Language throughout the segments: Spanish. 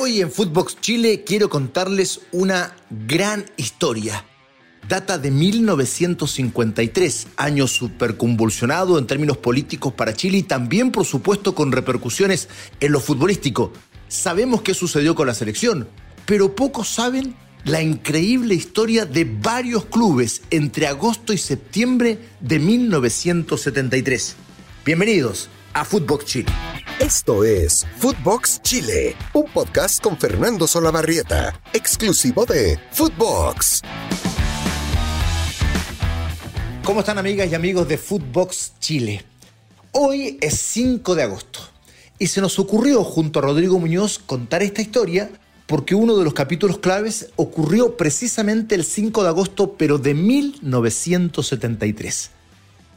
Hoy en Footbox Chile quiero contarles una gran historia. Data de 1953, año superconvulsionado en términos políticos para Chile y también por supuesto con repercusiones en lo futbolístico. Sabemos qué sucedió con la selección, pero pocos saben la increíble historia de varios clubes entre agosto y septiembre de 1973. Bienvenidos a Footbox Chile. Esto es Footbox Chile, un podcast con Fernando Solabarrieta, exclusivo de Footbox. ¿Cómo están amigas y amigos de Footbox Chile? Hoy es 5 de agosto y se nos ocurrió junto a Rodrigo Muñoz contar esta historia porque uno de los capítulos claves ocurrió precisamente el 5 de agosto pero de 1973.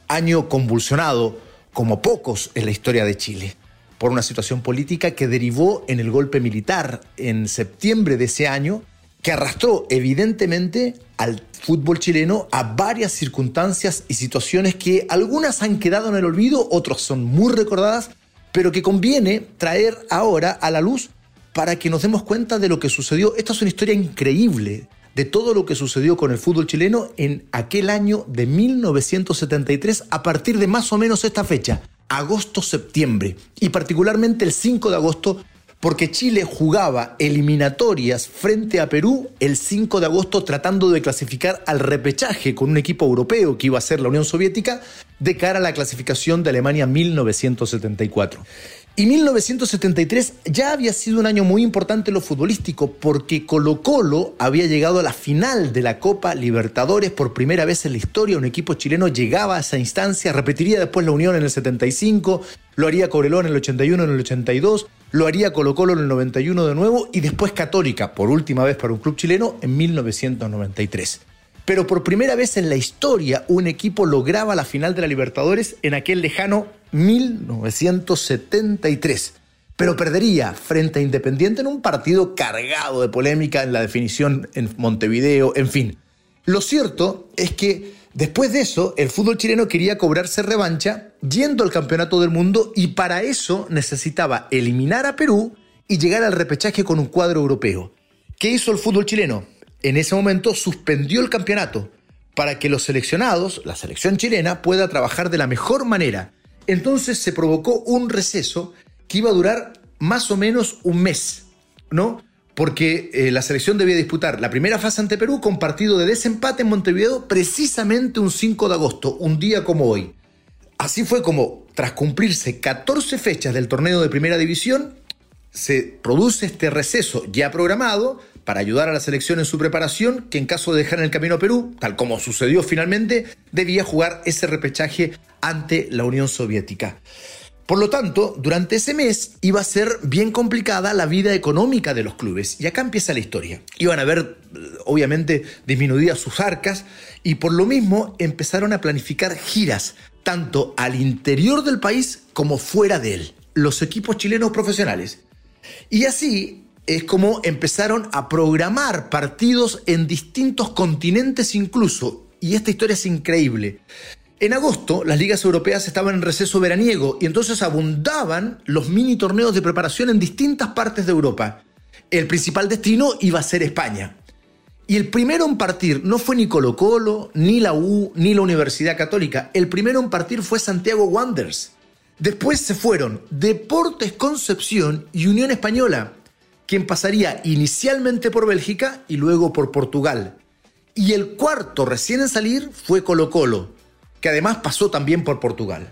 Año convulsionado como pocos en la historia de Chile por una situación política que derivó en el golpe militar en septiembre de ese año, que arrastró evidentemente al fútbol chileno a varias circunstancias y situaciones que algunas han quedado en el olvido, otras son muy recordadas, pero que conviene traer ahora a la luz para que nos demos cuenta de lo que sucedió. Esta es una historia increíble de todo lo que sucedió con el fútbol chileno en aquel año de 1973 a partir de más o menos esta fecha, agosto-septiembre, y particularmente el 5 de agosto, porque Chile jugaba eliminatorias frente a Perú el 5 de agosto tratando de clasificar al repechaje con un equipo europeo que iba a ser la Unión Soviética de cara a la clasificación de Alemania 1974. Y 1973 ya había sido un año muy importante en lo futbolístico porque Colo Colo había llegado a la final de la Copa Libertadores por primera vez en la historia. Un equipo chileno llegaba a esa instancia, repetiría después la Unión en el 75, lo haría Corelón en el 81, en el 82, lo haría Colo Colo en el 91 de nuevo y después Católica, por última vez para un club chileno, en 1993 pero por primera vez en la historia un equipo lograba la final de la Libertadores en aquel lejano 1973. Pero perdería frente a Independiente en un partido cargado de polémica en la definición en Montevideo, en fin. Lo cierto es que después de eso el fútbol chileno quería cobrarse revancha yendo al Campeonato del Mundo y para eso necesitaba eliminar a Perú y llegar al repechaje con un cuadro europeo. ¿Qué hizo el fútbol chileno? En ese momento suspendió el campeonato para que los seleccionados, la selección chilena, pueda trabajar de la mejor manera entonces se provocó un receso que iba a durar más o menos un mes, ¿no? Porque eh, la selección debía disputar la primera fase ante Perú con partido de desempate en Montevideo precisamente un 5 de agosto, un día como hoy. Así fue como, tras cumplirse 14 fechas del torneo de primera división, se produce este receso ya programado para ayudar a la selección en su preparación, que en caso de dejar el camino a Perú, tal como sucedió finalmente, debía jugar ese repechaje ante la Unión Soviética. Por lo tanto, durante ese mes iba a ser bien complicada la vida económica de los clubes. Y acá empieza la historia. Iban a ver, obviamente, disminuidas sus arcas y por lo mismo empezaron a planificar giras, tanto al interior del país como fuera de él, los equipos chilenos profesionales. Y así es como empezaron a programar partidos en distintos continentes incluso. Y esta historia es increíble. En agosto, las ligas europeas estaban en receso veraniego y entonces abundaban los mini torneos de preparación en distintas partes de Europa. El principal destino iba a ser España. Y el primero en partir no fue ni Colo Colo, ni la U, ni la Universidad Católica. El primero en partir fue Santiago Wanderers. Después se fueron Deportes Concepción y Unión Española, quien pasaría inicialmente por Bélgica y luego por Portugal. Y el cuarto recién en salir fue Colo Colo que además pasó también por Portugal.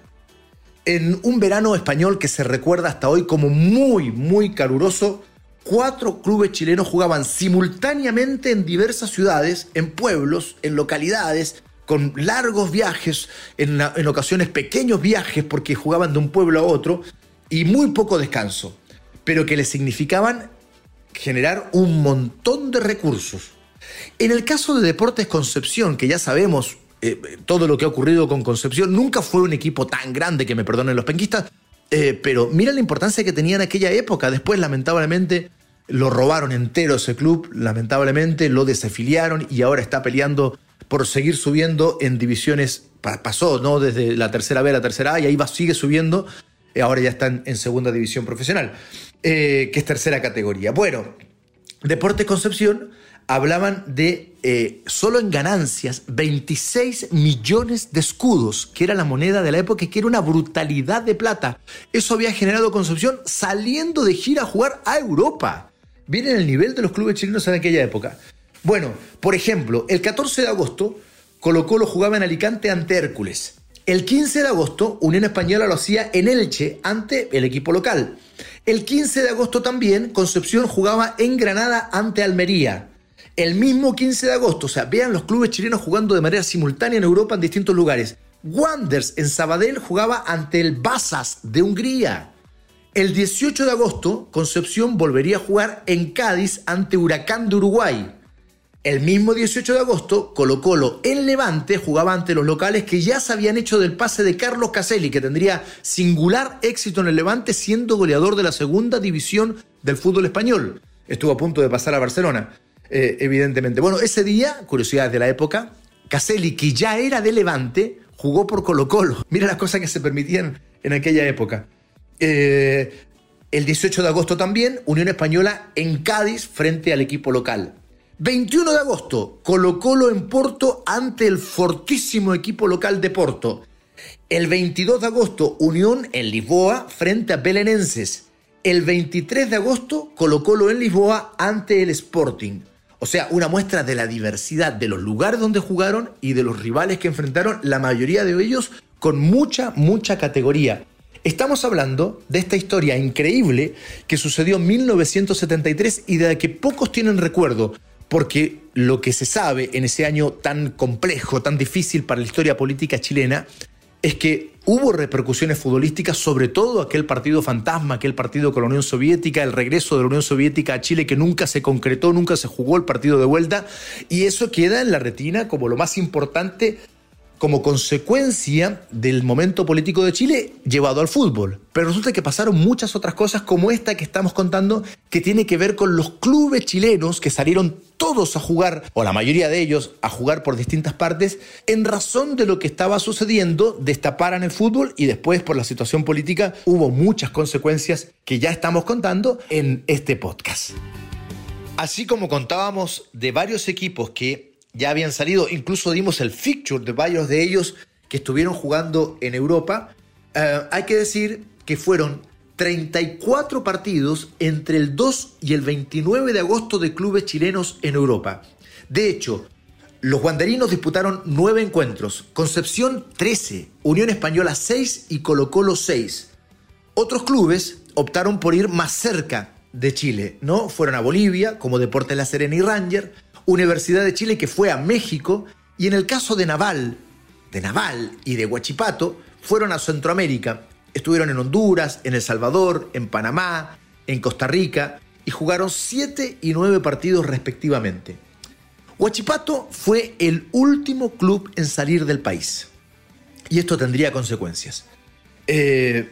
En un verano español que se recuerda hasta hoy como muy, muy caluroso, cuatro clubes chilenos jugaban simultáneamente en diversas ciudades, en pueblos, en localidades, con largos viajes, en, en, ocasiones pequeños viajes porque jugaban de un pueblo a otro y muy poco descanso, pero que les significaban generar un montón de recursos. En el caso de Deportes Concepción, que ya sabemos eh, todo lo que ha ocurrido con Concepción. Nunca fue un equipo tan grande, que me perdonen los penquistas, eh, pero mira la importancia que tenía en aquella época. Después, lamentablemente, lo robaron entero ese club, lamentablemente lo desafiliaron y ahora está peleando por seguir subiendo en divisiones. Pasó, ¿no? Desde la tercera B a la tercera A y ahí va, sigue subiendo. Eh, ahora ya están en segunda división profesional. eh, que es tercera categoría. Bueno, Deportes Concepción hablaban de eh, solo en ganancias 26 millones de escudos, que era la moneda de la época, que era una brutalidad de plata. Eso había generado Concepción saliendo de gira a jugar a Europa. Viene el nivel de los clubes chilenos en aquella época. Bueno, por ejemplo, el 14 de agosto Colo Colo jugaba en Alicante ante Hércules. El 15 de agosto Unión Española lo hacía en Elche ante el equipo local. El 15 de agosto también Concepción jugaba en Granada ante Almería el mismo 15 de agosto. O sea, vean los clubes chilenos jugando de manera simultánea en Europa en distintos lugares. Wanders en Sabadell jugaba ante el Basas de Hungría. El 18 de agosto, Concepción volvería a jugar en Cádiz ante Huracán de Uruguay. El mismo 18 de agosto, Colo Colo en Levante jugaba ante los locales que ya se habían hecho del pase de Carlos Caselli, que tendría singular éxito en el Levante siendo goleador de la segunda división del fútbol español. Estuvo a punto de pasar a Barcelona. Eh, evidentemente. Bueno, ese día, curiosidades de la época, Caselli, que ya era de Levante, jugó por Colo Colo. Mira las cosas que se permitían en aquella época. Eh, el 18 de agosto también, Unión Española en Cádiz frente al equipo local. 21 de agosto, Colo en Porto ante el fortísimo equipo local de Porto. El 22 de agosto, Unión en Lisboa frente a Belenenses. El 23 de agosto, Colo en Lisboa ante el Sporting. O sea, una muestra de la diversidad de los lugares donde jugaron y de los rivales que enfrentaron, la mayoría de ellos con mucha, mucha categoría. Estamos hablando de esta historia increíble que sucedió en 1973 y de la que pocos tienen recuerdo, porque lo que se sabe en ese año tan complejo, tan difícil para la historia política chilena, es que hubo repercusiones futbolísticas, sobre todo aquel partido fantasma, aquel partido con la Unión Soviética, el regreso de la Unión Soviética a Chile que nunca se concretó, nunca se jugó el partido de vuelta, y eso queda en la retina como lo más importante como consecuencia del momento político de Chile llevado al fútbol. Pero resulta que pasaron muchas otras cosas como esta que estamos contando, que tiene que ver con los clubes chilenos que salieron todos a jugar, o la mayoría de ellos, a jugar por distintas partes, en razón de lo que estaba sucediendo, destaparan el fútbol y después por la situación política hubo muchas consecuencias que ya estamos contando en este podcast. Así como contábamos de varios equipos que ya habían salido, incluso dimos el fixture de varios de ellos que estuvieron jugando en Europa. Eh, hay que decir que fueron 34 partidos entre el 2 y el 29 de agosto de clubes chilenos en Europa. De hecho, los guanderinos disputaron 9 encuentros, Concepción 13, Unión Española 6 y Colo Colo 6. Otros clubes optaron por ir más cerca de Chile, ¿no? Fueron a Bolivia, como Deportes La Serena y Ranger, Universidad de Chile que fue a México y en el caso de Naval, de Naval y de Huachipato, fueron a Centroamérica. Estuvieron en Honduras, en El Salvador, en Panamá, en Costa Rica y jugaron 7 y 9 partidos respectivamente. Huachipato fue el último club en salir del país. Y esto tendría consecuencias. Eh,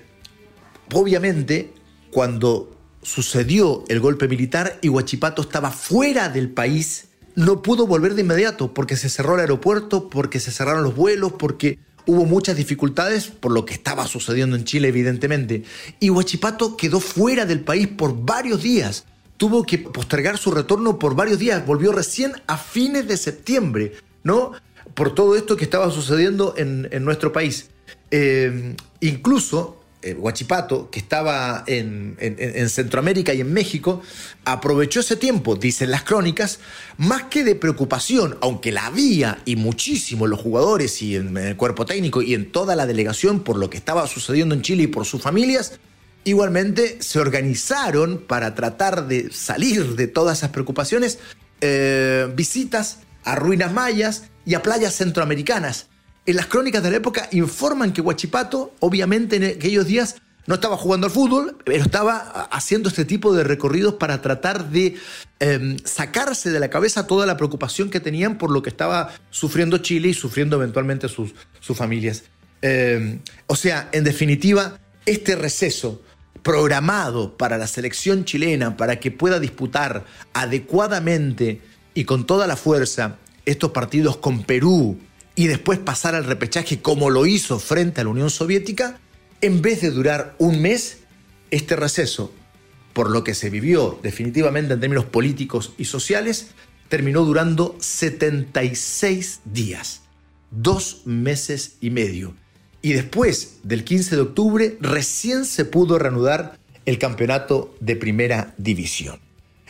obviamente, cuando sucedió el golpe militar y Huachipato estaba fuera del país, no pudo volver de inmediato porque se cerró el aeropuerto, porque se cerraron los vuelos, porque hubo muchas dificultades por lo que estaba sucediendo en Chile, evidentemente. Y Huachipato quedó fuera del país por varios días. Tuvo que postergar su retorno por varios días. Volvió recién a fines de septiembre, ¿no? Por todo esto que estaba sucediendo en, nuestro país. Eh, incluso Huachipato, que estaba en, Centroamérica y en México, aprovechó ese tiempo, dicen las crónicas, más que de preocupación, aunque la había y muchísimo los jugadores y en el cuerpo técnico y en toda la delegación por lo que estaba sucediendo en Chile y por sus familias, igualmente se organizaron para tratar de salir de todas esas preocupaciones eh, visitas a ruinas mayas y a playas centroamericanas en las crónicas de la época informan que Huachipato, obviamente en aquellos días, no estaba jugando al fútbol, pero estaba haciendo este tipo de recorridos para tratar de em, sacarse de la cabeza toda la preocupación que tenían por lo que estaba sufriendo Chile y sufriendo eventualmente sus, sus familias. Em, o sea, en definitiva, este receso programado para la selección chilena para que pueda disputar adecuadamente y con toda la fuerza estos partidos con Perú, y después pasar al repechaje como lo hizo frente a la Unión Soviética, en vez de durar un mes, este receso por lo que se vivió definitivamente en términos políticos y sociales, terminó durando 76 días, dos meses y medio. Y después del 15 de octubre recién se pudo reanudar el campeonato de primera división.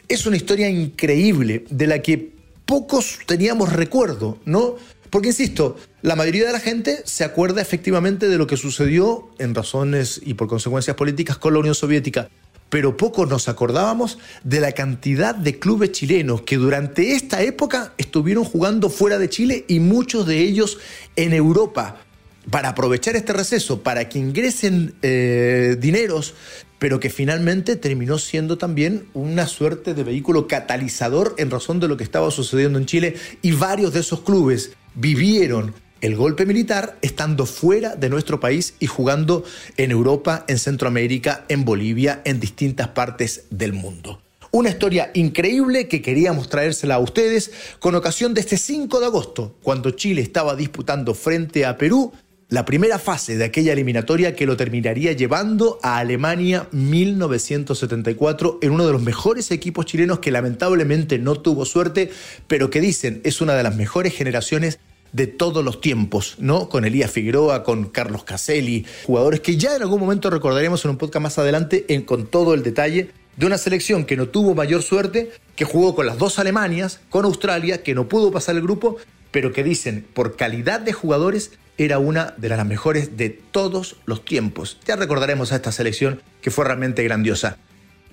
Es una historia increíble de la que pocos teníamos recuerdo, ¿no? Porque, insisto, la mayoría de la gente se acuerda efectivamente de lo que sucedió en razones y por consecuencias políticas con la Unión Soviética, pero pocos nos acordábamos de la cantidad de clubes chilenos que durante esta época estuvieron jugando fuera de Chile y muchos de ellos en Europa para aprovechar este receso, para que ingresen eh, dineros, pero que finalmente terminó siendo también una suerte de vehículo catalizador en razón de lo que estaba sucediendo en Chile y varios de esos clubes vivieron el golpe militar estando fuera de nuestro país y jugando en Europa, en Centroamérica, en Bolivia, en distintas partes del mundo. Una historia increíble que queríamos traérsela a ustedes con ocasión de este 5 de agosto, cuando Chile estaba disputando frente a Perú la primera fase de aquella eliminatoria que lo terminaría llevando a Alemania 1974 en uno de los mejores equipos chilenos que lamentablemente no tuvo suerte, pero que dicen es una de las mejores generaciones de todos los tiempos, ¿no? Con Elías Figueroa, con Carlos Caselli, jugadores que ya en algún momento recordaremos en un podcast más adelante en, con todo el detalle de una selección que no tuvo mayor suerte, que jugó con las dos Alemanias, con Australia, que no pudo pasar el grupo, pero que dicen por calidad de jugadores era una de las mejores de todos los tiempos. Ya recordaremos a esta selección que fue realmente grandiosa.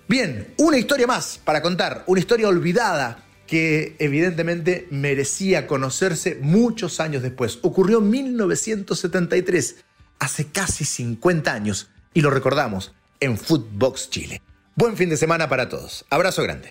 Bien, una historia más para contar, una historia olvidada que evidentemente merecía conocerse muchos años después. Ocurrió en 1973, hace casi 50 años, y lo recordamos en Footbox Chile. Buen fin de semana para todos. Abrazo grande.